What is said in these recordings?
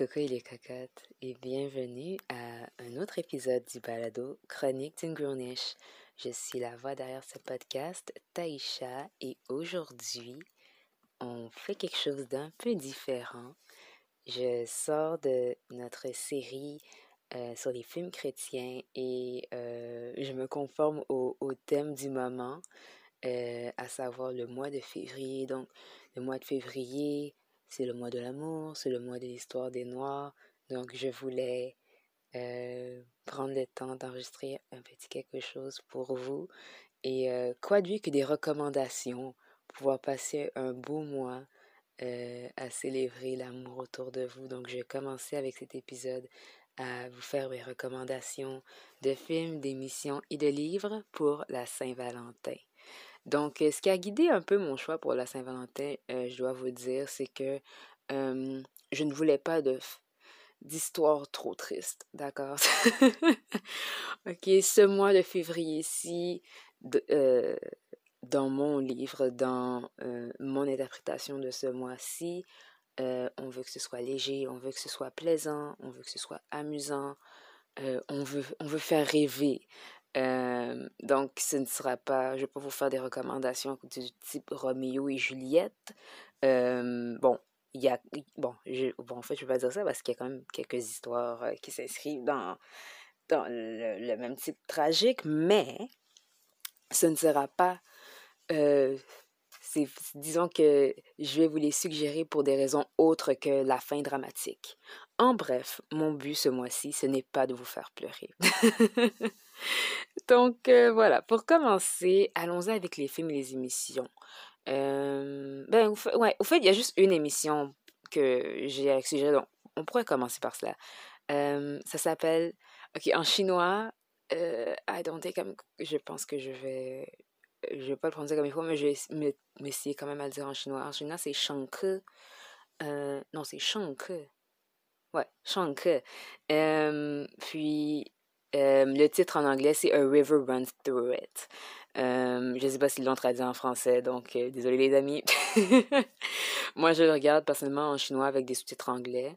Salut les cocottes et bienvenue à un autre épisode du balado Chronique d'une. Je suis la voix derrière ce podcast, Taïcha, et aujourd'hui, on fait quelque chose d'un peu différent. Je sors de notre série euh, sur les films chrétiens et euh, je me conforme au, au thème du moment, euh, à savoir le mois de février. Donc, le mois de février, c'est le mois de l'amour, c'est le mois de l'histoire des Noirs. Donc, je voulais euh, prendre le temps d'enregistrer un petit quelque chose pour vous. Et euh, quoi de mieux que des recommandations, pouvoir passer un beau mois euh, à célébrer l'amour autour de vous. Donc, je vais commencer avec cet épisode à vous faire mes recommandations de films, d'émissions et de livres pour la Saint-Valentin. Donc, euh, ce qui a guidé un peu mon choix pour la Saint-Valentin, euh, je dois vous dire, c'est que euh, je ne voulais pas de d'histoire trop triste, d'accord? ok, ce mois de février-ci, dans mon livre, dans mon interprétation de ce mois-ci, on veut que ce soit léger, on veut que ce soit plaisant, on veut que ce soit amusant, on, veut, on veut faire rêver. Euh, donc, ce ne sera pas, je ne vais pas vous faire des recommandations du type Roméo et Juliette. Euh, bon, il y a, bon, je, bon, en fait, je ne vais pas dire ça parce qu'il y a quand même quelques histoires euh, qui s'inscrivent dans, dans le, même type tragique, mais ce ne sera pas, disons que je vais vous les suggérer pour des raisons autres que la fin dramatique. En bref, mon but ce mois-ci, ce n'est pas de vous faire pleurer. Donc euh, voilà, pour commencer, allons-y avec les films et les émissions. Euh, ben, ouais, au fait, il y a juste une émission que j'ai suggérée, donc on pourrait commencer par cela. Euh, ça s'appelle, ok, en chinois, I don't think je pense que je vais, je vais pas le prononcer comme il faut, mais je vais m'essayer quand même à le dire en chinois. En chinois, c'est Shangke. non, c'est Shangke. Ouais, Shangke. puis, euh, le titre en anglais, c'est A River Runs Through It. Euh, je ne sais pas s'ils l'ont traduit en français, donc euh, désolé les amis. Moi, je le regarde personnellement en chinois avec des sous-titres anglais.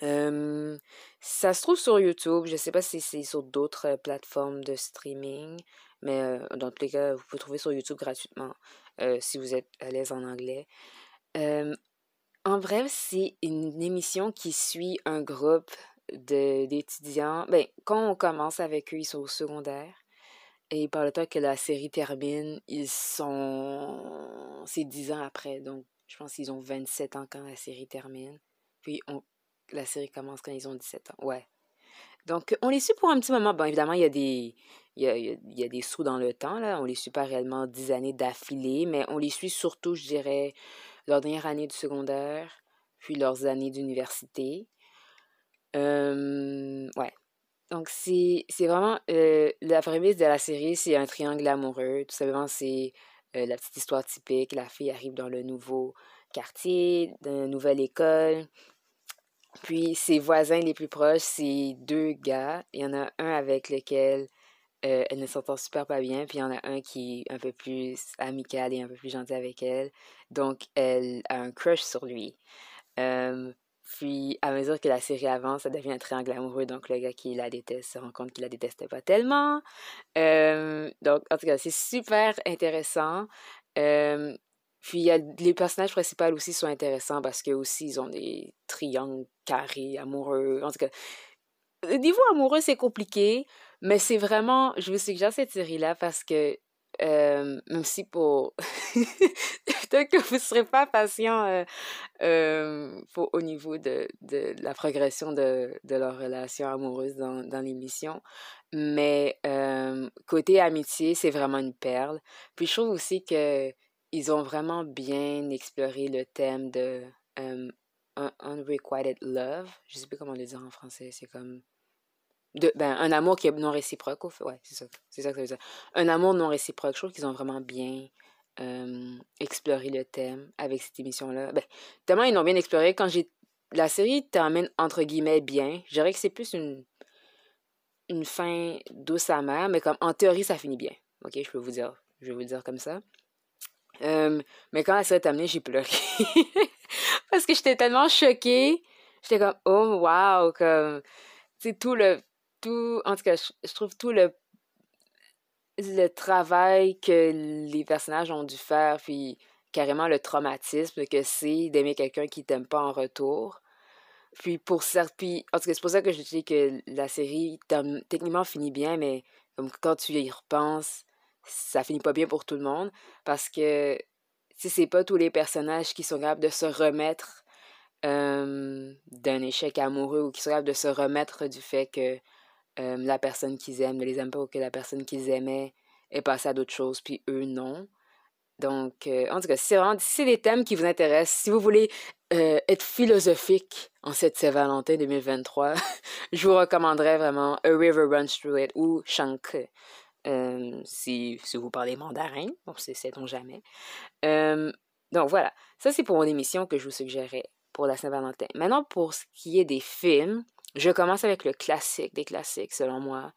ça se trouve sur YouTube. Je ne sais pas si c'est sur d'autres plateformes de streaming, mais dans tous les cas, vous pouvez trouver sur YouTube gratuitement si vous êtes à l'aise en anglais. en bref, c'est une émission qui suit un groupe d'étudiants. Ben, quand on commence avec eux, ils sont au secondaire. Et par le temps que la série termine, ils sont. C'est 10 ans après. Donc, je pense qu'ils ont 27 ans quand la série termine. Puis, on... la série commence quand ils ont 17 ans. Ouais. Donc, on les suit pour un petit moment. Bon, évidemment, il y a des. Il y a, il y a des sous dans le temps, là. On les suit pas réellement 10 années d'affilée, mais on les suit surtout, je dirais, leur dernière année du secondaire, puis leurs années d'université. Ouais. Donc, c'est vraiment. Euh, la prémisse de la série, c'est un triangle amoureux. Tout simplement, c'est euh, la petite histoire typique. La fille arrive dans le nouveau quartier, dans une nouvelle école. Puis, ses voisins les plus proches, c'est deux gars. Il y en a un avec lequel elle ne s'entend super pas bien. Puis, il y en a un qui est un peu plus amical et un peu plus gentil avec elle. Donc, elle a un crush sur lui. Puis, à mesure que la série avance, ça devient un triangle amoureux. Donc, le gars qui la déteste se rend compte qu'il la détestait pas tellement. Euh, donc, en tout cas, c'est super intéressant. Euh, puis, y a, les personnages principaux aussi sont intéressants parce que aussi, ils ont des triangles carrés amoureux. En tout cas, au niveau amoureux, c'est compliqué, mais c'est vraiment, je vous suggère cette série-là parce que euh, même si pour peut-être que vous ne serez pas patient euh, euh, au niveau de, la progression de, leur relation amoureuse dans, l'émission. Mais côté amitié, c'est vraiment une perle. Puis je trouve aussi que ils ont vraiment bien exploré le thème de unrequited love. Je sais plus comment le dire en français. C'est comme de, ben, un amour qui est non réciproque. Ouais, c'est ça. C'est ça que ça veut dire. Un amour non réciproque. Je trouve qu'ils ont vraiment bien exploré le thème avec cette émission-là. Ben, tellement ils l'ont bien exploré. Quand j'ai. La série termine entre guillemets bien. Je dirais que c'est plus une. Une fin douce amère, mais comme en théorie, ça finit bien. Ok, je peux vous dire. Je vais vous dire comme ça. Mais quand la série est terminée, j'ai pleuré. Parce que j'étais tellement choquée j'étais comme, oh, wow, comme, c'est tout le, en tout cas, je, trouve tout le, le travail que les personnages ont dû faire, puis carrément le traumatisme que c'est d'aimer quelqu'un qui t'aime pas en retour. Puis pour certes, puis en tout cas, c'est pour ça que je dis que la série techniquement finit bien, mais comme quand tu y repenses, ça finit pas bien pour tout le monde parce que si c'est pas tous les personnages qui sont capables de se remettre d'un échec amoureux ou qui sont capables de se remettre du fait que la personne qu'ils aiment ne les aime pas ou que la personne qu'ils aimaient est passée à d'autres choses puis eux non. Donc, en tout cas, c'est vraiment c'est des thèmes qui vous intéressent, si vous voulez être philosophique en cette Saint-Valentin 2023, je vous recommanderais vraiment A River Runs Through It ou Shank. si, si vous parlez mandarin, bon, c'est donc jamais. donc voilà, ça c'est pour mon émission que je vous suggérais pour la Saint-Valentin. Maintenant, pour ce qui est des films, je commence avec le classique des classiques, selon moi.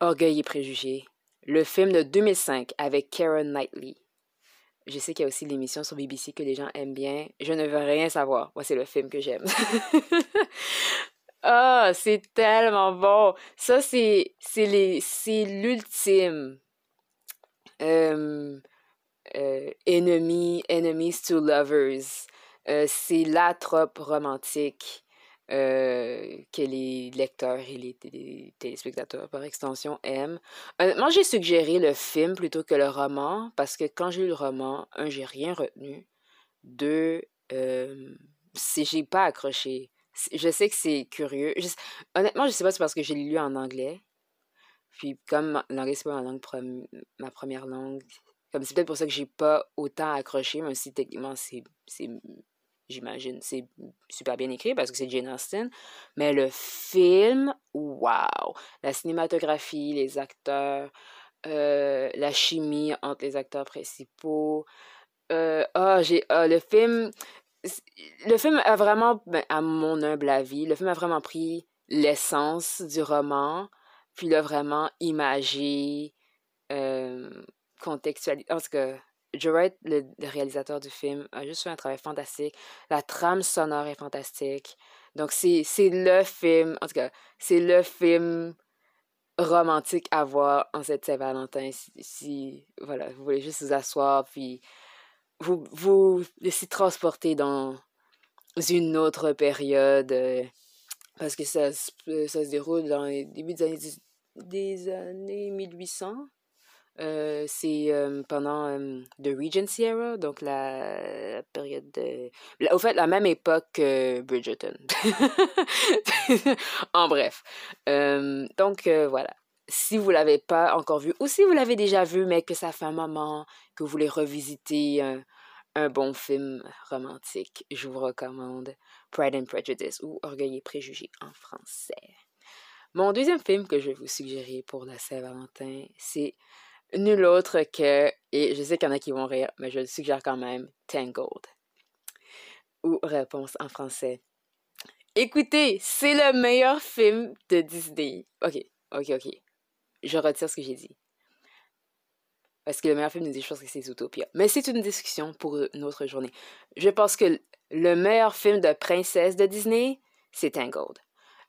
Orgueil et préjugés. Le film de 2005 avec Karen Knightley. Je sais qu'il y a aussi l'émission sur BBC que les gens aiment bien. Je ne veux rien savoir. Moi, c'est le film que j'aime. Ah, c'est tellement bon. Ça, c'est, l'ultime. Euh, enemies to lovers. Euh, c'est la trope romantique euh, que les lecteurs et les, téléspectateurs par extension aiment. Honnêtement, j'ai suggéré le film plutôt que le roman parce que quand j'ai lu le roman, un, j'ai rien retenu. Deux, euh, j'ai pas accroché. Je sais que c'est curieux. honnêtement, je sais pas si c'est parce que j'ai lu en anglais. Puis comme l'anglais, c'est pas ma, langue ma première langue, comme c'est peut-être pour ça que j'ai pas autant accroché, même si techniquement c'est j'imagine. C'est super bien écrit parce que c'est Jane Austen. Mais le film, waouh! La cinématographie, les acteurs, euh, la chimie entre les acteurs principaux. Euh, oh, j'ai, ah, le film. Le film a vraiment, ben, à mon humble avis, le film a vraiment pris l'essence du roman, puis l'a vraiment imagé, euh, contextualisé. En tout cas, Joe le, réalisateur du film, a juste fait un travail fantastique. La trame sonore est fantastique. Donc, c'est le film, en tout cas, c'est le film romantique à voir en cette Saint-Valentin. Si, voilà, vous voulez juste vous asseoir, puis vous vous laisser transporter dans une autre période, euh, parce que ça, ça se déroule dans les débuts des années, des années 1800. Euh, c'est pendant The Regency Era, donc la, période de... au fait, la même époque que Bridgerton. en bref. donc voilà. Si vous l'avez pas encore vu, ou si vous l'avez déjà vu, mais que ça fait un moment que vous voulez revisiter un, un bon film romantique, je vous recommande Pride and Prejudice ou Orgueil et Préjugés en français. Mon deuxième film que je vais vous suggérer pour la Saint-Valentin, c'est nul autre que, et je sais qu'il y en a qui vont rire, mais je le suggère quand même, Tangled. Ou réponse en français. Écoutez, c'est le meilleur film de Disney. Ok, ok, ok. Je retire ce que j'ai dit. Parce que le meilleur film de Disney, je pense que c'est Zootopia. Mais c'est une discussion pour une autre journée. Je pense que le meilleur film de princesse de Disney, c'est Tangled.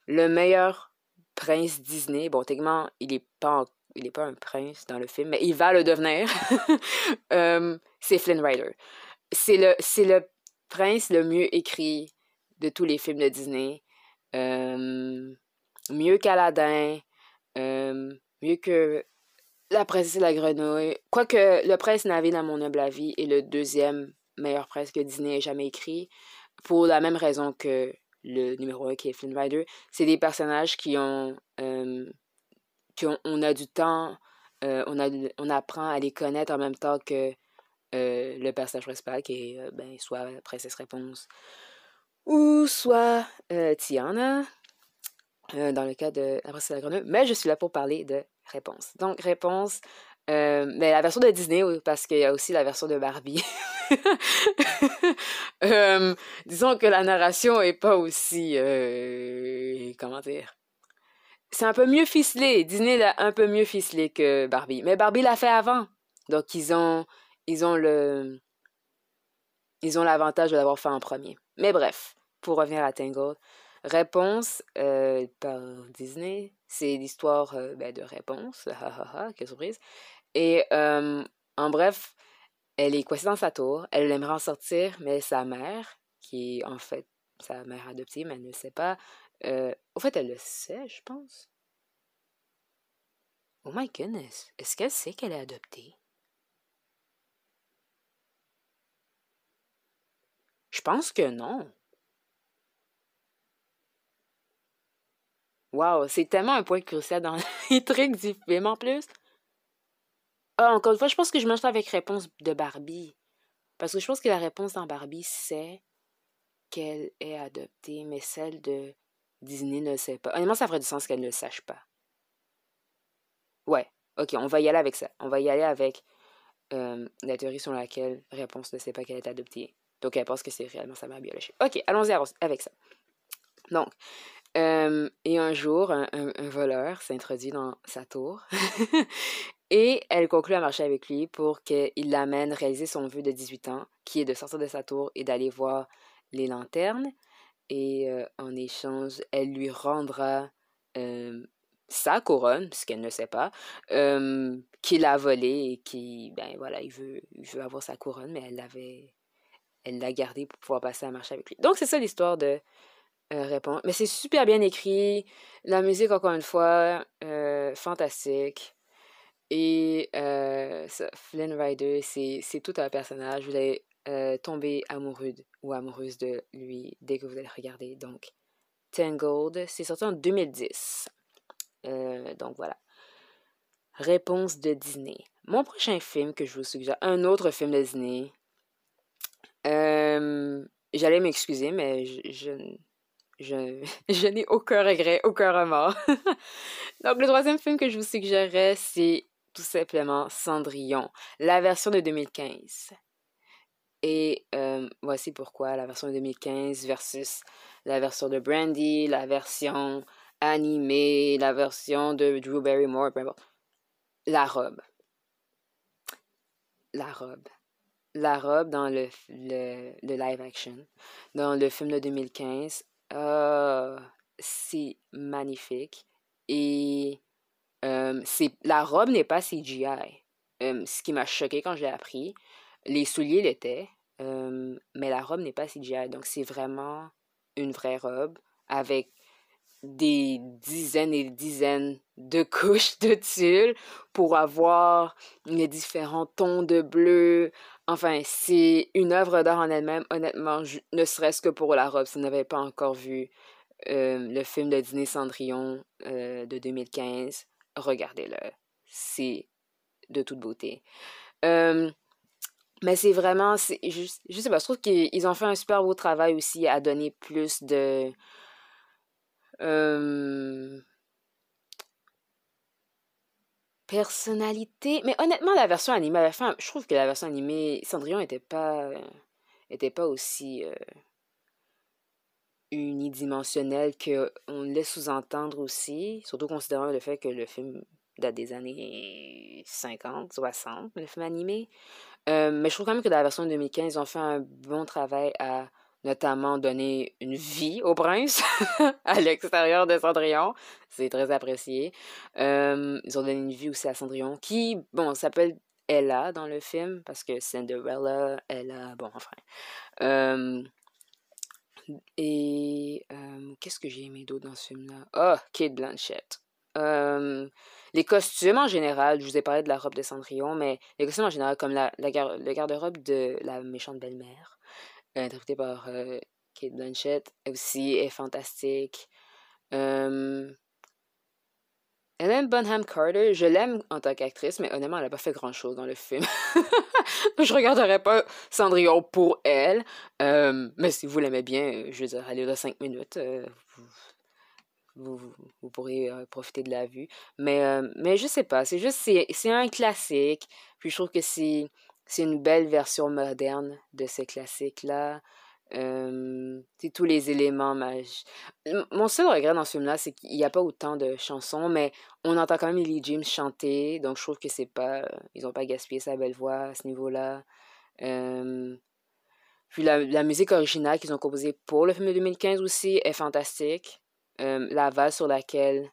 Le meilleur prince Disney, bon, techniquement, il est pas il n'est pas un prince dans le film, mais il va le devenir. Euh, c'est Flynn Rider. C'est le, le prince le mieux écrit de tous les films de Disney. Euh, mieux qu'Aladin. Euh, mieux que La princesse et la grenouille. Quoique Le prince Naville, dans mon humble avis, est le deuxième meilleur prince que Disney ait jamais écrit. Pour la même raison que le numéro 1 qui est Flynn Rider. C'est des personnages qui ont qu'on a du temps, euh, on, a, on apprend à les connaître en même temps que euh, le personnage principal, qui est euh, ben, soit Princesse Réponse ou soit Tiana, dans le cas de la Princesse de la Grenouille. Mais je suis là pour parler de Réponse. Donc, Réponse, mais ben, la version de Disney, parce qu'il y a aussi la version de Barbie. disons que la narration est pas aussi. comment dire c'est un peu mieux ficelé. Disney l'a un peu mieux ficelé que Barbie. Mais Barbie l'a fait avant. Donc ils ont ils ont le ils ont l'avantage de l'avoir fait en premier. Mais bref, pour revenir à Tangled. Réponse euh, par Disney. C'est l'histoire euh, ben, de réponse. quelle surprise. Et en bref, elle est coincée dans sa tour. Elle aimerait en sortir, mais sa mère, qui est en fait sa mère adoptive, mais elle ne le sait pas. Au fait, elle le sait, je pense. Oh my goodness. Est-ce qu'elle sait qu'elle est adoptée? Je pense que non. Wow, c'est tellement un point crucial dans les trucs du film en plus. Ah, encore une fois, je pense que je mange avec réponse de Barbie. Parce que je pense que la réponse dans Barbie, c'est qu'elle est adoptée, mais celle de Disney ne sait pas. Honnêtement, ça ferait du sens qu'elle ne le sache pas. Ouais, ok, on va y aller avec ça. On va y aller avec euh, la théorie sur laquelle réponse ne sait pas qu'elle est adoptée. Donc, elle pense que c'est réellement sa mère biologique. Ok, allons-y avec ça. Donc, euh, et un jour, un, voleur s'introduit dans sa tour et elle conclut à marcher avec lui pour qu'il l'amène réaliser son vœu de 18 ans, qui est de sortir de sa tour et d'aller voir les lanternes. Et euh, en échange, elle lui rendra euh, sa couronne, puisqu'elle ne sait pas, qu'il a volé et qui, ben voilà, il veut, il veut avoir sa couronne, mais elle l'avait elle l'a gardé pour pouvoir passer à marcher avec lui. Donc, c'est ça l'histoire de euh, Répondre. Mais c'est super bien écrit. La musique, encore une fois, euh, fantastique. Et euh, Flynn Rider, c'est tout un personnage. Tomber amoureux ou amoureuse de lui dès que vous allez regarder. Donc, Tangled, c'est sorti en 2010. donc voilà. Réponse de Disney. Mon prochain film que je vous suggère, un autre film de Disney, euh, j'allais m'excuser, mais je, je, je, n'ai aucun regret, aucun remords. Donc, le troisième film que je vous suggérerais, c'est tout simplement Cendrillon, la version de 2015. Et euh, voici pourquoi la version de 2015 versus la version de Brandy, la version animée, la version de Drew Barrymore, La robe. La robe la robe dans le, le, live action, dans le film de 2015, euh, c'est magnifique. Et euh, la robe n'est pas CGI. Euh, ce qui m'a choqué quand je l'ai appris, les souliers l'étaient, mais la robe n'est pas CGI. Donc c'est vraiment une vraie robe avec des dizaines et des dizaines de couches de tulle pour avoir les différents tons de bleu. Enfin, c'est une œuvre d'art en elle-même, honnêtement, ne serait-ce que pour la robe. Si vous n'avez pas encore vu euh, le film de Disney Cendrillon euh, de 2015, regardez-le. C'est de toute beauté. Euh, mais c'est vraiment, je, je sais pas, je trouve qu'ils ont fait un super beau travail aussi à donner plus de personnalité. Mais honnêtement, la version animée, à la fin, je trouve que la version animée, Cendrillon était pas, était pas aussi unidimensionnelle qu'on laisse sous-entendre aussi, surtout considérant le fait que le film date des années 50, 60, le film animé. Mais je trouve quand même que dans la version de 2015, ils ont fait un bon travail à notamment donner une vie au prince à l'extérieur de Cendrillon. C'est très apprécié. Euh, ils ont donné une vie aussi à Cendrillon, qui, bon, s'appelle Ella dans le film, parce que Cinderella, Ella, bon, enfin. Euh, et euh, qu'est-ce que j'ai aimé d'autre dans ce film-là? Oh, Kate Blanchett. Les costumes en général, je vous ai parlé de la robe de Cendrillon, mais les costumes en général, comme la, le garde-robe de la méchante belle-mère, interprétée par euh, Kate Blanchett, aussi est fantastique. Euh, Hélène Bonham Carter, je l'aime en tant qu'actrice, mais honnêtement, elle n'a pas fait grand-chose dans le film. je regarderai pas Cendrillon pour elle. Euh, mais si vous l'aimez bien, je veux dire, allez là 5 minutes. Euh, vous, vous, pourrez profiter de la vue. Mais, mais je sais pas, c'est juste, c'est un classique. Puis je trouve que c'est une belle version moderne de ces classiques-là. c'est tous les éléments magiques. Mon seul regret dans ce film-là, c'est qu'il n'y a pas autant de chansons, mais on entend quand même Lily James chanter, donc je trouve que c'est pas. Ils n'ont pas gaspillé sa belle voix à ce niveau-là. Puis la, musique originale qu'ils ont composée pour le film de 2015 aussi est fantastique. La vase sur laquelle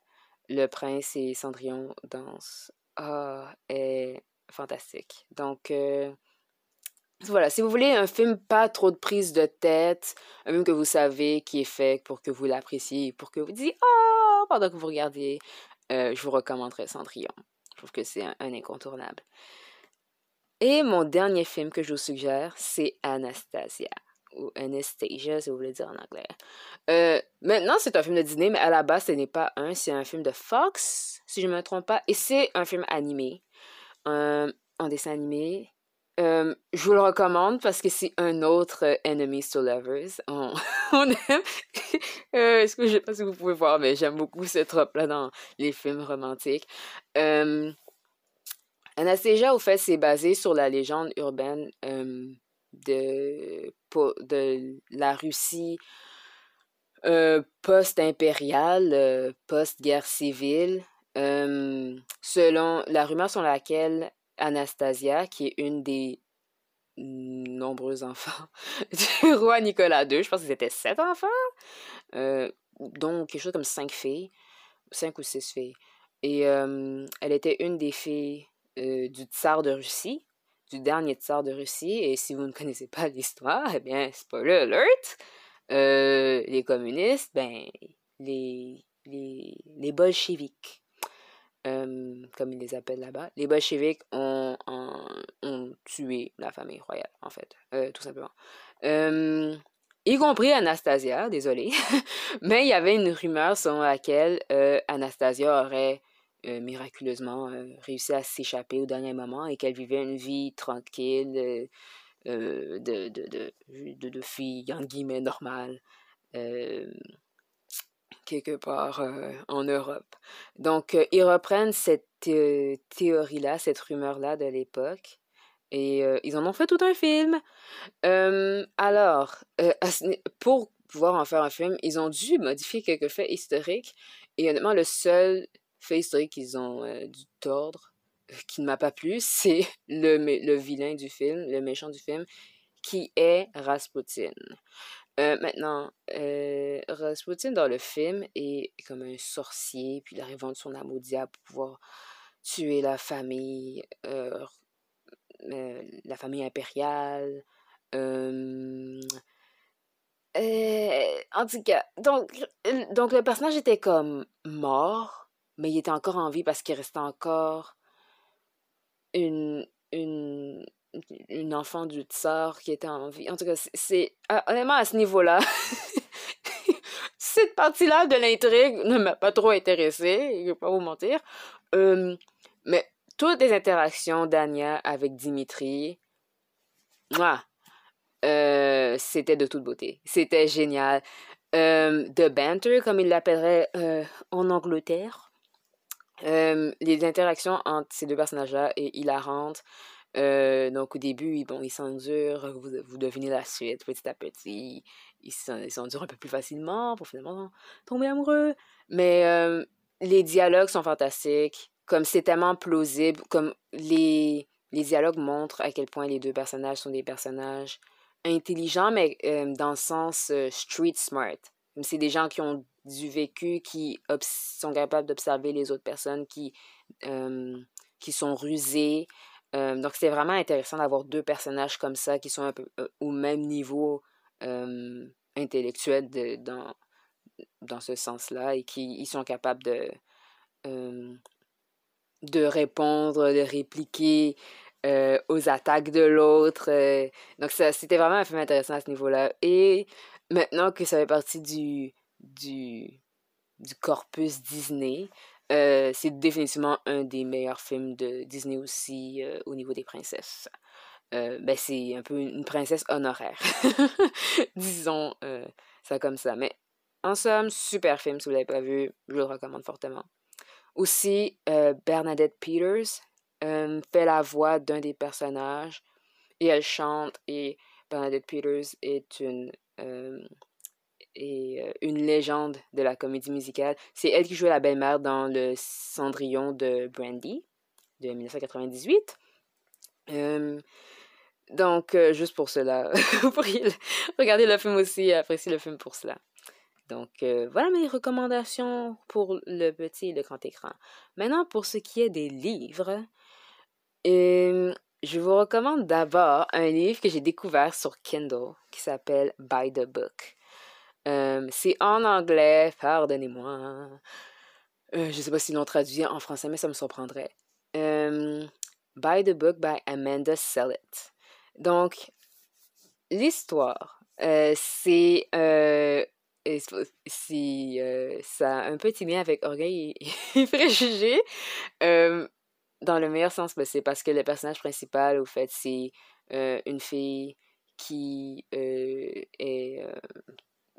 le prince et Cendrillon dansent ah, est fantastique. Donc, voilà, si vous voulez un film pas trop de prise de tête, un film que vous savez qui est fait pour que vous l'appréciez, pour que vous disiez oh pendant que vous regardez, euh, je vous recommanderais Cendrillon. Je trouve que c'est un, incontournable. Et mon dernier film que je vous suggère, c'est Anastasia ou Anastasia, si vous voulez dire en anglais. Euh, maintenant, c'est un film de Disney, mais à la base, ce n'est pas un, c'est un film de Fox, si je ne me trompe pas, et c'est un film animé, un dessin animé euh, je vous le recommande parce que c'est un autre euh, Enemies to Lovers. On, aime. euh, est-ce que je sais pas si vous pouvez voir, mais j'aime beaucoup ce trope-là dans les films romantiques. Euh, Anastasia, au fait, c'est basé sur la légende urbaine euh, de, la Russie post-impériale, post-guerre civile. selon la rumeur sur laquelle Anastasia, qui est une des nombreux enfants du roi Nicolas II. Je pense que c'était sept enfants. Euh, donc, quelque chose comme cinq filles. Cinq ou six filles. Et euh, elle était une des filles euh, du tsar de Russie, du dernier tsar de Russie. Et si vous ne connaissez pas l'histoire, eh bien, spoiler alert, les communistes, ben, les, les, les bolcheviques comme ils les appellent là-bas, les bolcheviks ont, ont, tué la famille royale, en fait, euh, tout simplement. y compris Anastasia, désolé. Mais il y avait une rumeur selon laquelle euh, Anastasia aurait euh, miraculeusement réussi à s'échapper au dernier moment et qu'elle vivait une vie tranquille de, de, de, de, de fille, en guillemets, normale quelque part euh, en Europe. Donc, euh, ils reprennent cette euh, théorie-là, cette rumeur-là de l'époque, et ils en ont fait tout un film. alors, pour pouvoir en faire un film, ils ont dû modifier quelques faits historiques, et honnêtement, le seul fait historique qu'ils ont dû tordre, qui ne m'a pas plu, c'est le, le vilain du film, le méchant du film, qui est Rasputin. Euh, maintenant, euh, Rasputin dans le film est comme un sorcier, puis il arrive de son amour diable pour pouvoir tuer la famille, euh, la famille impériale. en tout cas, donc, donc le personnage était comme mort, mais il était encore en vie parce qu'il restait encore une, une, une enfant du tsar qui était en vie. En tout cas, c'est ah, honnêtement à ce niveau-là. cette partie-là de l'intrigue ne m'a pas trop intéressée, je vais pas vous mentir. mais toutes les interactions d'Anya avec Dimitri, euh, c'était de toute beauté. C'était génial. The banter, comme il l'appellerait euh, en Angleterre. Les interactions entre ces deux personnages-là est hilarante. Euh, donc, au début, bon, ils s'endurent, vous, vous devinez la suite petit à petit. Ils s'endurent un peu plus facilement pour finalement tomber amoureux. Mais les dialogues sont fantastiques. Comme c'est tellement plausible, comme les, les dialogues montrent à quel point les deux personnages sont des personnages intelligents, mais dans le sens street smart. C'est des gens qui ont du vécu, qui sont capables d'observer les autres personnes, qui, qui sont rusés, donc, c'est vraiment intéressant d'avoir deux personnages comme ça qui sont un peu au même niveau intellectuel dans, dans ce sens-là et qui ils sont capables de, de répondre, de répliquer aux attaques de l'autre. donc, c'était vraiment un film intéressant à ce niveau-là. Et maintenant que ça fait partie du, du, corpus Disney, euh, c'est définitivement un des meilleurs films de Disney aussi euh, au niveau des princesses. Euh, ben, c'est un peu une princesse honoraire. Disons ça comme ça. Mais en somme, super film. Si vous ne l'avez pas vu, je le recommande fortement. Aussi, Bernadette Peters fait la voix d'un des personnages et elle chante. Et Bernadette Peters est une et une légende de la comédie musicale. C'est elle qui jouait la belle-mère dans le Cendrillon de Brandy de 1998. Donc, juste pour cela, vous pourriez regarder le film aussi et apprécier le film pour cela. Donc, voilà mes recommandations pour le petit et le grand écran. Maintenant, pour ce qui est des livres, je vous recommande d'abord un livre que j'ai découvert sur Kindle qui s'appelle By the Book. C'est en anglais, pardonnez-moi. je ne sais pas s'ils l'ont traduit en français, mais ça me surprendrait. by the Book by Amanda Sillett. Donc, l'histoire, c'est ça a un petit lien avec orgueil et, préjugés dans le meilleur sens c'est parce que le personnage principal au fait c'est une fille qui est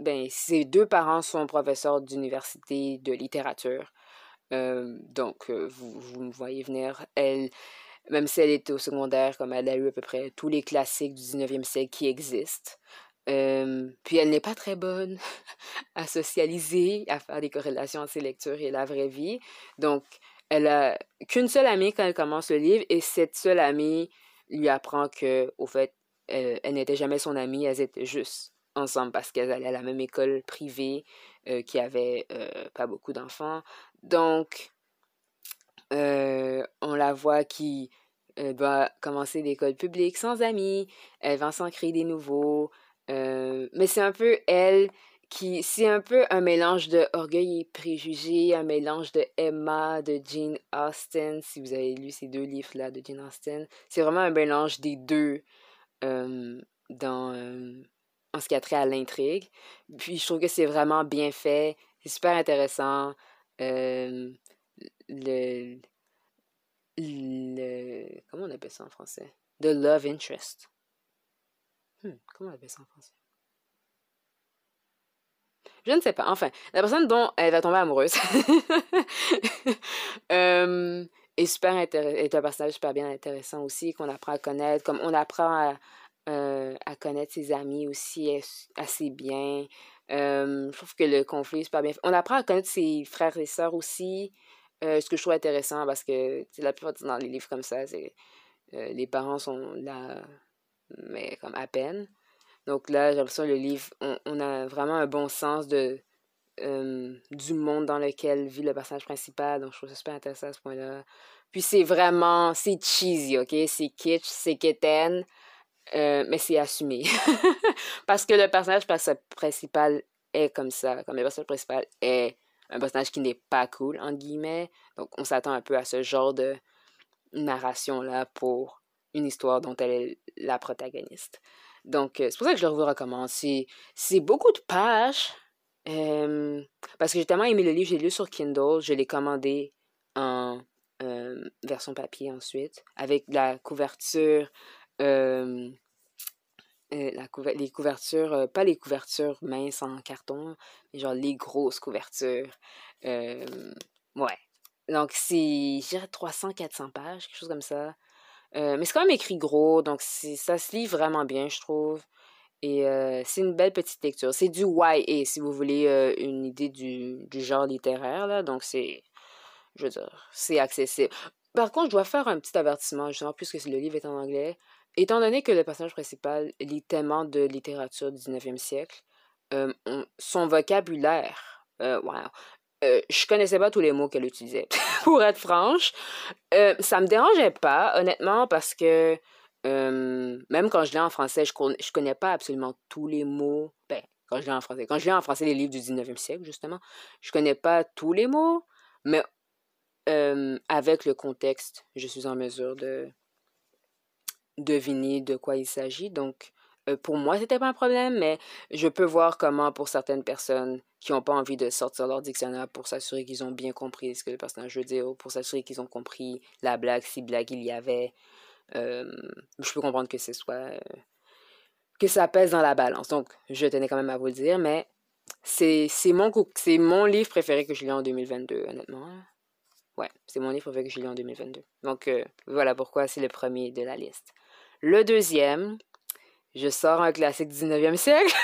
ben ses deux parents sont professeurs d'université de littérature donc vous, vous me voyez venir elle même si elle était au secondaire comme elle a eu à peu près tous les classiques du 19e siècle qui existent puis elle n'est pas très bonne à socialiser, à faire des corrélations entre ses lectures et la vraie vie. Donc, elle a qu'une seule amie quand elle commence le livre et cette seule amie lui apprend que, au fait, elle, n'était jamais son amie, elles étaient juste ensemble parce qu'elles allaient à la même école privée qui avait pas beaucoup d'enfants. Donc, on la voit qui doit commencer l'école publique sans amis, elle va s'en créer des nouveaux, euh, mais c'est un peu elle qui. C'est un peu un mélange de Orgueil et Préjugés, un mélange de Emma, de Jane Austen, si vous avez lu ces deux livres-là de Jane Austen. C'est vraiment un mélange des deux euh, dans, euh, en ce qui a trait à l'intrigue. Puis je trouve que c'est vraiment bien fait, c'est super intéressant. le, le. Comment on appelle ça en français? The Love Interest. Hmm, comment elle appelle ça en français? Je ne sais pas. Enfin, la personne dont elle va tomber amoureuse euh, est super est un personnage super bien intéressant aussi, qu'on apprend à connaître, comme on apprend à, euh, à connaître ses amis aussi assez bien. Euh, je trouve que le conflit est super bien. On apprend à connaître ses frères et sœurs aussi, ce que je trouve intéressant parce que la plupart dans les livres comme ça, c'est les parents sont là mais comme à peine. Donc là, j'ai l'impression que le livre, on, a vraiment un bon sens de, du monde dans lequel vit le personnage principal. Donc je trouve ça super intéressant à ce point-là. Puis c'est vraiment, c'est cheesy, ok? C'est kitsch, c'est quétaine, euh, mais c'est assumé. Parce que le personnage principal est comme ça. Comme le personnage principal est un personnage qui n'est pas cool, en guillemets. Donc on s'attend un peu à ce genre de narration-là pour une histoire dont elle est la protagoniste. Donc, euh, c'est pour ça que je le recommande. C'est, beaucoup de pages. parce que j'ai tellement aimé le livre, j'ai lu sur Kindle, je l'ai commandé en version papier ensuite, avec la couverture, euh, la les couvertures, euh, pas les couvertures minces en carton, mais genre les grosses couvertures. ouais. Donc, c'est, je dirais 300-400 pages, quelque chose comme ça. Euh, mais c'est quand même écrit gros, donc ça se lit vraiment bien, je trouve. Et euh, c'est une belle petite lecture. C'est du YA, si vous voulez euh, une idée du, du, genre littéraire, là. Donc c'est, je veux dire, c'est accessible. Par contre, je dois faire un petit avertissement, justement, puisque le livre est en anglais. Étant donné que le personnage principal lit tellement de littérature du 19e siècle, son vocabulaire, wow, euh, je connaissais pas tous les mots qu'elle utilisait, pour être franche. Euh, ça me dérangeait pas, honnêtement, parce que euh, même quand je lis en français, je je connais pas absolument tous les mots. Ben, quand je lis en français. Quand je lis en français les livres du 19e siècle, justement, je connais pas tous les mots, mais euh, avec le contexte, je suis en mesure de deviner de quoi il s'agit. Donc, pour moi, c'était pas un problème, mais je peux voir comment, pour certaines personnes qui n'ont pas envie de sortir leur dictionnaire pour s'assurer qu'ils ont bien compris ce que le personnage veut dire, ou pour s'assurer qu'ils ont compris la blague, si blague il y avait, je peux comprendre que ce soit. que ça pèse dans la balance. Donc, je tenais quand même à vous le dire, mais c'est mon, mon livre préféré que je lis en 2022, honnêtement. Ouais, c'est mon livre préféré que je lis en 2022. Donc, voilà pourquoi c'est le premier de la liste. Le deuxième, je sors un classique du 19e siècle.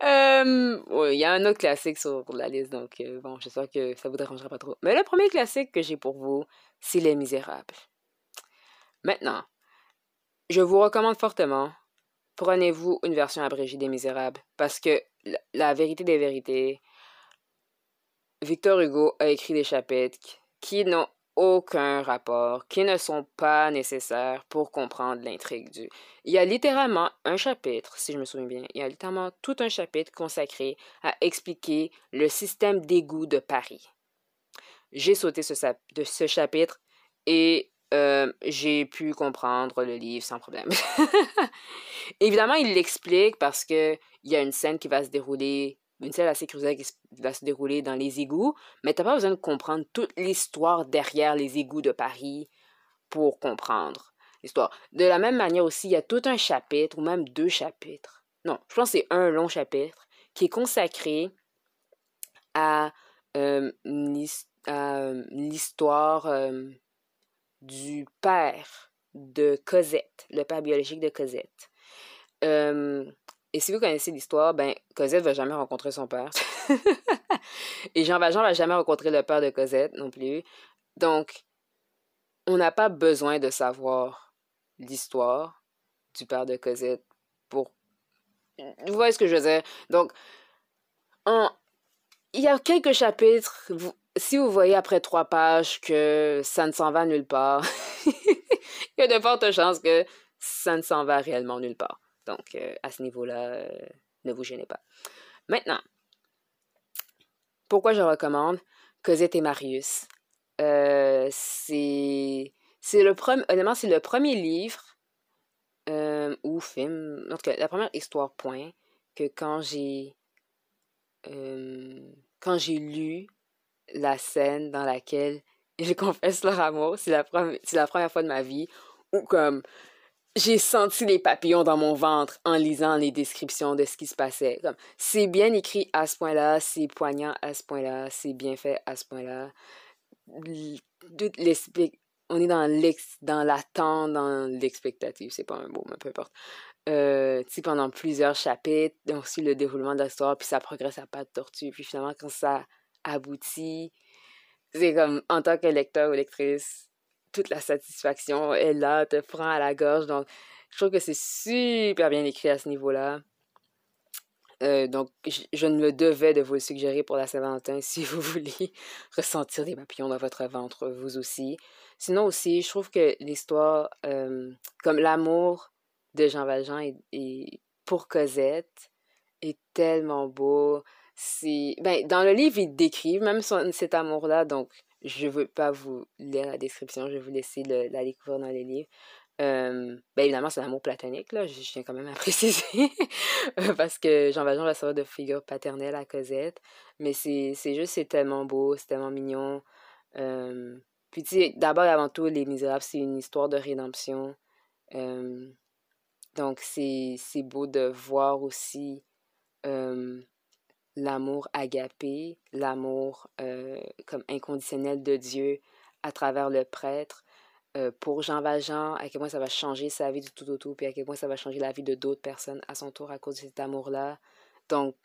il y a un autre classique sur la liste, donc euh, bon, j'espère que ça vous dérangera pas trop. Mais le premier classique que j'ai pour vous, c'est Les Misérables. Maintenant, je vous recommande fortement, prenez-vous une version abrégée des Misérables, parce que la, vérité des vérités, Victor Hugo a écrit des chapitres qui n'ont aucun rapport, qui ne sont pas nécessaires pour comprendre l'intrigue du. Il y a littéralement un chapitre, si je me souviens bien, il y a littéralement tout un chapitre consacré à expliquer le système d'égout de Paris. J'ai sauté ce, de ce chapitre et euh, j'ai pu comprendre le livre sans problème. Évidemment, il l'explique parce qu'il y a une scène qui va se dérouler, une scène assez cruciale qui va se dérouler dans les égouts, mais tu n'as pas besoin de comprendre toute l'histoire derrière les égouts de Paris pour comprendre l'histoire. De la même manière aussi, il y a tout un chapitre, ou même deux chapitres. Non, je pense que c'est un long chapitre qui est consacré à euh, euh, l'histoire du père de Cosette, le père biologique de Cosette. Et si vous connaissez l'histoire, ben Cosette va jamais rencontrer son père. et Jean Valjean va jamais rencontrer le père de Cosette non plus. Donc, on n'a pas besoin de savoir l'histoire du père de Cosette pour... Vous voyez ce que je veux dire? Donc, il y a quelques chapitres, si vous voyez après trois pages que ça ne s'en va nulle part, il y a de fortes chances que ça ne s'en va réellement nulle part. Donc, euh, à ce niveau-là, euh, ne vous gênez pas. Maintenant, pourquoi je recommande Cosette et Marius? Euh, c'est le premier, honnêtement, c'est le premier livre ou film, en tout cas, la première histoire point que quand j'ai quand j'ai lu la scène dans laquelle je confesse leur amour. C'est la, première fois de ma vie où comme j'ai senti les papillons dans mon ventre en lisant les descriptions de ce qui se passait. C'est bien écrit à ce point-là, c'est poignant à ce point-là, c'est bien fait à ce point-là. On est dans dans l'attente, dans l'expectative, c'est pas un mot, mais peu importe. Euh, pendant plusieurs chapitres, donc aussi le déroulement de l'histoire, puis ça progresse à pas de tortue, puis finalement quand ça abouti. C'est comme, en tant que lecteur ou lectrice, toute la satisfaction est là, te prend à la gorge. Donc, je trouve que c'est super bien écrit à ce niveau-là. Euh, donc, je, ne me devais de vous le suggérer pour la Saint-Valentin si vous voulez ressentir des papillons dans votre ventre, vous aussi. Sinon aussi, je trouve que l'histoire, euh, comme l'amour de Jean Valjean et, pour Cosette, est tellement beau ben dans le livre il décrit même cet amour là donc je veux pas vous lire la description je vais vous laisser la découvrir dans les livres. Ben évidemment c'est l'amour platonique là je, tiens quand même à préciser parce que Jean Valjean va servir de figure paternelle à Cosette mais c'est juste c'est tellement beau c'est tellement mignon. Puis tu sais d'abord et avant tout les Misérables c'est une histoire de rédemption. Donc c'est beau de voir aussi l'amour agapé, l'amour euh, comme inconditionnel de Dieu à travers le prêtre. Euh, pour Jean Valjean, à quel point ça va changer sa vie du tout au tout, puis à quel point ça va changer la vie de d'autres personnes à son tour à cause de cet amour-là. Donc,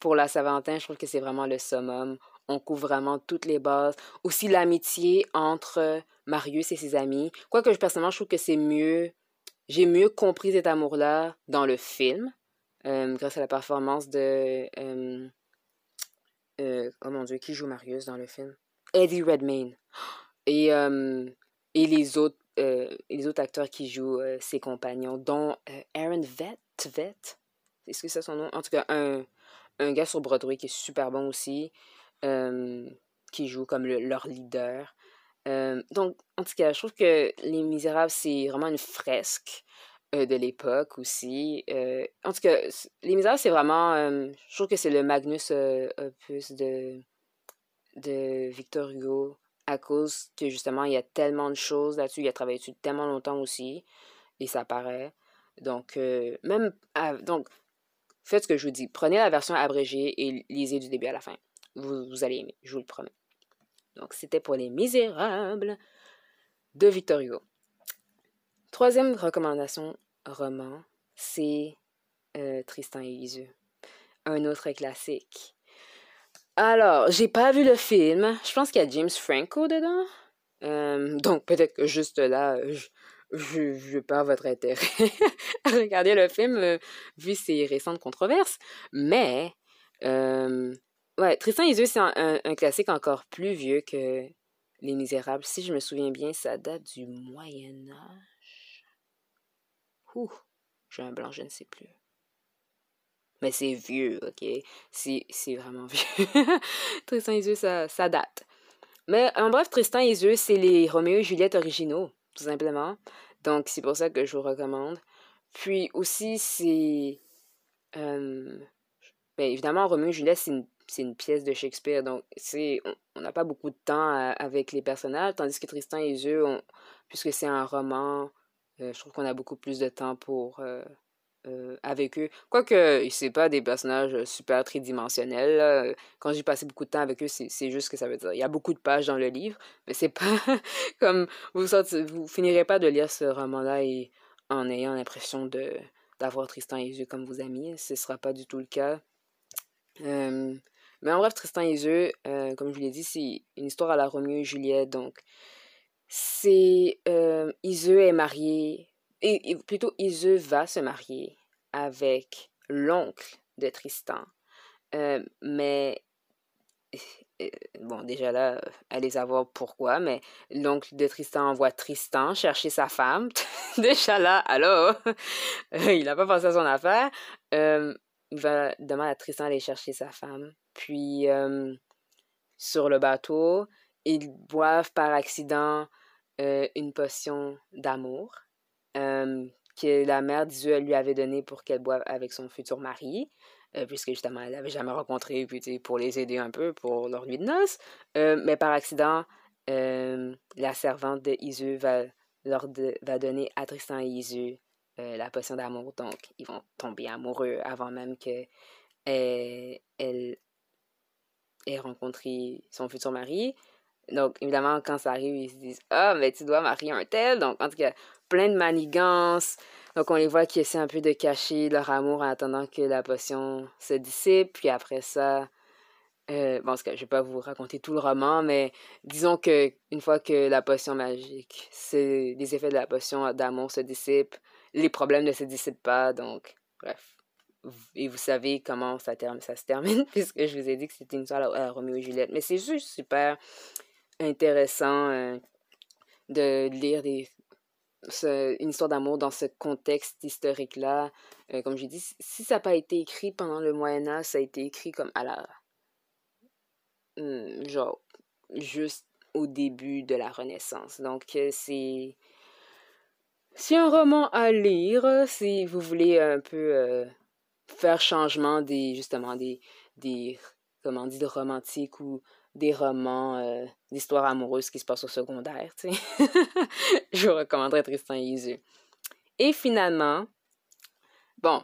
pour la Saint-Valentin, je trouve que c'est vraiment le summum. On couvre vraiment toutes les bases. Aussi l'amitié entre Marius et ses amis. Quoique, personnellement, je trouve que c'est mieux. J'ai mieux compris cet amour-là dans le film grâce à la performance de. Euh, euh, oh mon dieu, qui joue Marius dans le film? Eddie Redmayne. Et, et les, autres, les autres acteurs qui jouent ses compagnons, dont Aaron Vett. Vett? Est-ce que c'est son nom? En tout cas, un, un gars sur Broadway qui est super bon aussi, qui joue comme leur leader. donc, en tout cas, je trouve que Les Misérables, c'est vraiment une fresque euh, de l'époque aussi. Euh, en tout cas, Les Misérables, c'est vraiment. Euh, je trouve que c'est le Magnus opus de, Victor Hugo à cause que justement, il y a tellement de choses là-dessus. Il a travaillé dessus tellement longtemps aussi et ça paraît. Donc, même. donc, faites ce que je vous dis. Prenez la version abrégée et lisez du début à la fin. Vous allez aimer, je vous le promets. Donc, c'était pour Les Misérables de Victor Hugo. Troisième recommandation roman, c'est euh, Tristan et Isolde, un autre classique. Alors, j'ai pas vu le film. Je pense qu'il y a James Franco dedans. Euh, donc, peut-être que juste là, je, perds votre intérêt à regarder le film euh, vu ses récentes controverses. Mais, ouais, Tristan et Isolde, c'est un, un, classique encore plus vieux que Les Misérables. Si je me souviens bien, ça date du Moyen Âge. Ouh, j'ai un blanc, je ne sais plus. Mais c'est vieux, ok? C'est vraiment vieux. Tristan et Isolde, ça, date. Mais en bref, Tristan et Isolde, c'est les Roméo et Juliette originaux tout simplement. Donc, c'est pour ça que je vous recommande. Puis aussi, c'est... Euh, ben, évidemment, Roméo et Juliette, c'est une, pièce de Shakespeare. Donc, c'est on n'a pas beaucoup de temps avec les personnages, tandis que Tristan et Isolde, puisque c'est un roman, euh, je trouve qu'on a beaucoup plus de temps pour... Euh, euh, avec eux. Quoique, c'est pas des personnages euh, super tridimensionnels. Quand j'ai passé beaucoup de temps avec eux, c'est juste que ça veut dire. Il y a beaucoup de pages dans le livre, mais c'est pas comme vous vous finirez pas de lire ce roman-là en ayant l'impression de d'avoir Tristan et Iseult comme vos amis. Ce sera pas du tout le cas. Euh, mais en bref, Tristan et Iseult, comme je vous l'ai dit, c'est une histoire à la Roméo et Juliette. Donc, c'est euh, est marié et, plutôt Iseult va se marier avec l'oncle de Tristan. Euh, mais euh, bon, déjà là, allez savoir pourquoi, mais l'oncle de Tristan envoie Tristan chercher sa femme. déjà là, alors, il n'a pas pensé à son affaire. Il va demander à Tristan d'aller chercher sa femme. Puis, sur le bateau, ils boivent par accident une potion d'amour que la mère d'Isu lui avait donné pour qu'elle boive avec son futur mari, euh, puisque justement elle l'avait jamais rencontré, puis pour les aider un peu pour leur nuit de noces. Euh, mais par accident, la servante de va, va donner à Tristan et Isu euh, la potion d'amour, donc ils vont tomber amoureux avant même que elle ait rencontré son futur mari. Donc, évidemment, quand ça arrive, ils se disent Ah, mais tu dois marier un tel. Donc, en tout cas, plein de manigances. Donc, on les voit qui essaient un peu de cacher leur amour en attendant que la potion se dissipe. Puis après ça, euh, bon, je vais pas vous raconter tout le roman, mais disons que une fois que la potion magique, les effets de la potion d'amour se dissipent, les problèmes ne se dissipent pas. Donc, bref. Et vous savez comment ça, ça se termine, puisque je vous ai dit que c'était une histoire à, Roméo et Juliette. Mais c'est juste super intéressant euh, de lire des, une histoire d'amour dans ce contexte historique-là. Euh, comme j'ai dit, si ça n'a pas été écrit pendant le Moyen Âge, ça a été écrit comme à la... Hmm, genre, juste au début de la Renaissance. Donc, euh, c'est... C'est un roman à lire si vous voulez un peu faire changement des, justement, des, des, comment dire, romantiques ou des romans euh, d'histoires amoureuses qui se passent au secondaire, tu sais. je vous recommanderais Tristan et Iseult. Et finalement, bon,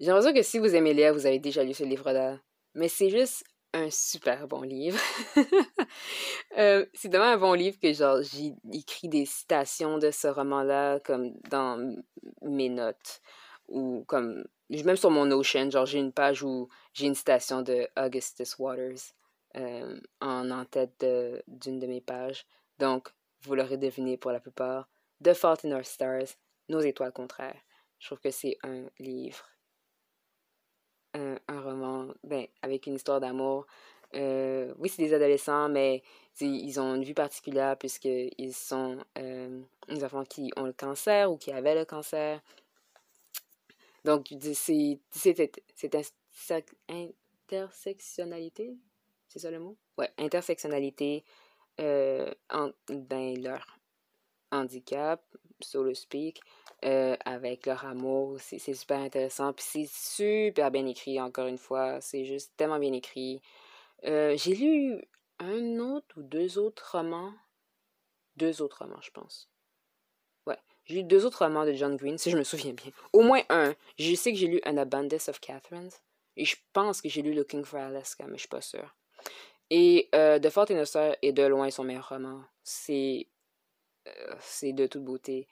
j'ai l'impression que si vous aimez lire, vous avez déjà lu ce livre-là. Mais c'est juste un super bon livre. euh, c'est tellement un bon livre que genre écrit des citations de ce roman-là comme dans mes notes ou comme même sur mon Notion, genre j'ai une page où j'ai une citation de Augustus Waters. Euh, en en-tête d'une de, mes pages. Donc, vous l'aurez deviné pour la plupart, The Fault in Our Stars, Nos étoiles contraires. Je trouve que c'est un livre, un, roman, ben, avec une histoire d'amour. Euh, oui, c'est des adolescents, mais ils ont une vie particulière puisqu'ils sont euh, des enfants qui ont le cancer ou qui avaient le cancer. Donc, c'est cette intersectionnalité, c'est ça le mot? Ouais, intersectionnalité euh, en, ben, leur handicap, so to speak, euh, avec leur amour. C'est super intéressant. Puis c'est super bien écrit, encore une fois. C'est juste tellement bien écrit. Euh, j'ai lu un autre ou deux autres romans. Deux autres romans, je pense. Ouais, j'ai lu deux autres romans de John Green, si je me souviens bien. Au moins un. Je sais que j'ai lu An Abundance of Catherine. Et je pense que j'ai lu Looking for Alaska, mais je suis pas sûre. Et euh, The Fault in est de loin son meilleur roman. C'est euh, de toute beauté.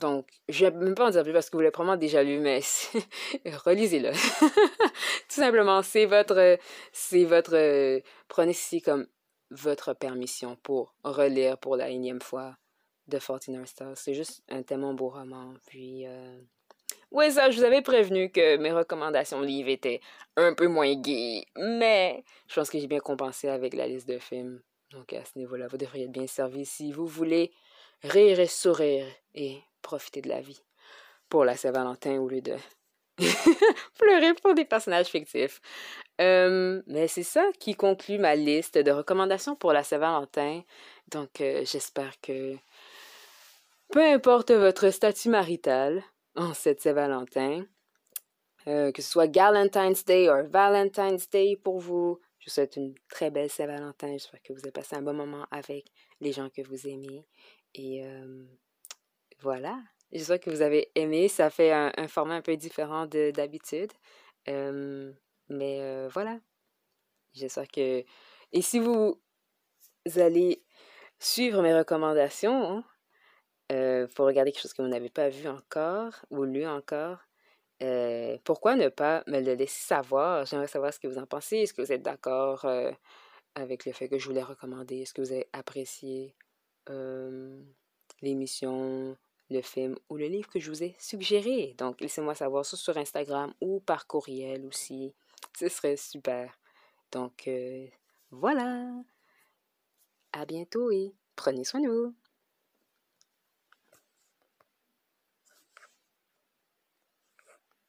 Donc, je vais même pas en dire plus parce que vous l'avez probablement déjà lu, mais relisez-le. Tout simplement, c'est votre, c'est votre, prenez ceci comme votre permission pour relire pour la énième fois de Faulty Stars. C'est juste un tellement beau roman. Puis, euh... oui, ça, je vous avais prévenu que mes recommandations livres étaient un peu moins gays, mais je pense que j'ai bien compensé avec la liste de films. Donc, à ce niveau-là, vous devriez être bien servi si vous voulez rire et sourire et profiter de la vie pour la Saint-Valentin au lieu de pleurer pour des personnages fictifs. Euh, mais c'est ça qui conclut ma liste de recommandations pour la Saint-Valentin. Donc, euh, j'espère que peu importe votre statut marital en cette Saint-Valentin, euh, que ce soit Galentine's Day ou Valentine's Day pour vous, je vous souhaite une très belle Saint-Valentin. J'espère que vous avez passé un bon moment avec les gens que vous aimez. Et voilà. J'espère que vous avez aimé. Ça fait un, format un peu différent d'habitude. mais voilà. J'espère que... Et si vous allez suivre mes recommandations hein, pour regarder quelque chose que vous n'avez pas vu encore ou lu encore, pourquoi ne pas me le laisser savoir? J'aimerais savoir ce que vous en pensez. Est-ce que vous êtes d'accord avec le fait que je vous l'ai recommandé? Est-ce que vous avez apprécié l'émission, le film ou le livre que je vous ai suggéré? Donc, laissez-moi savoir soit sur Instagram ou par courriel aussi. Ce serait super. Donc, euh, voilà. À bientôt et prenez soin de vous.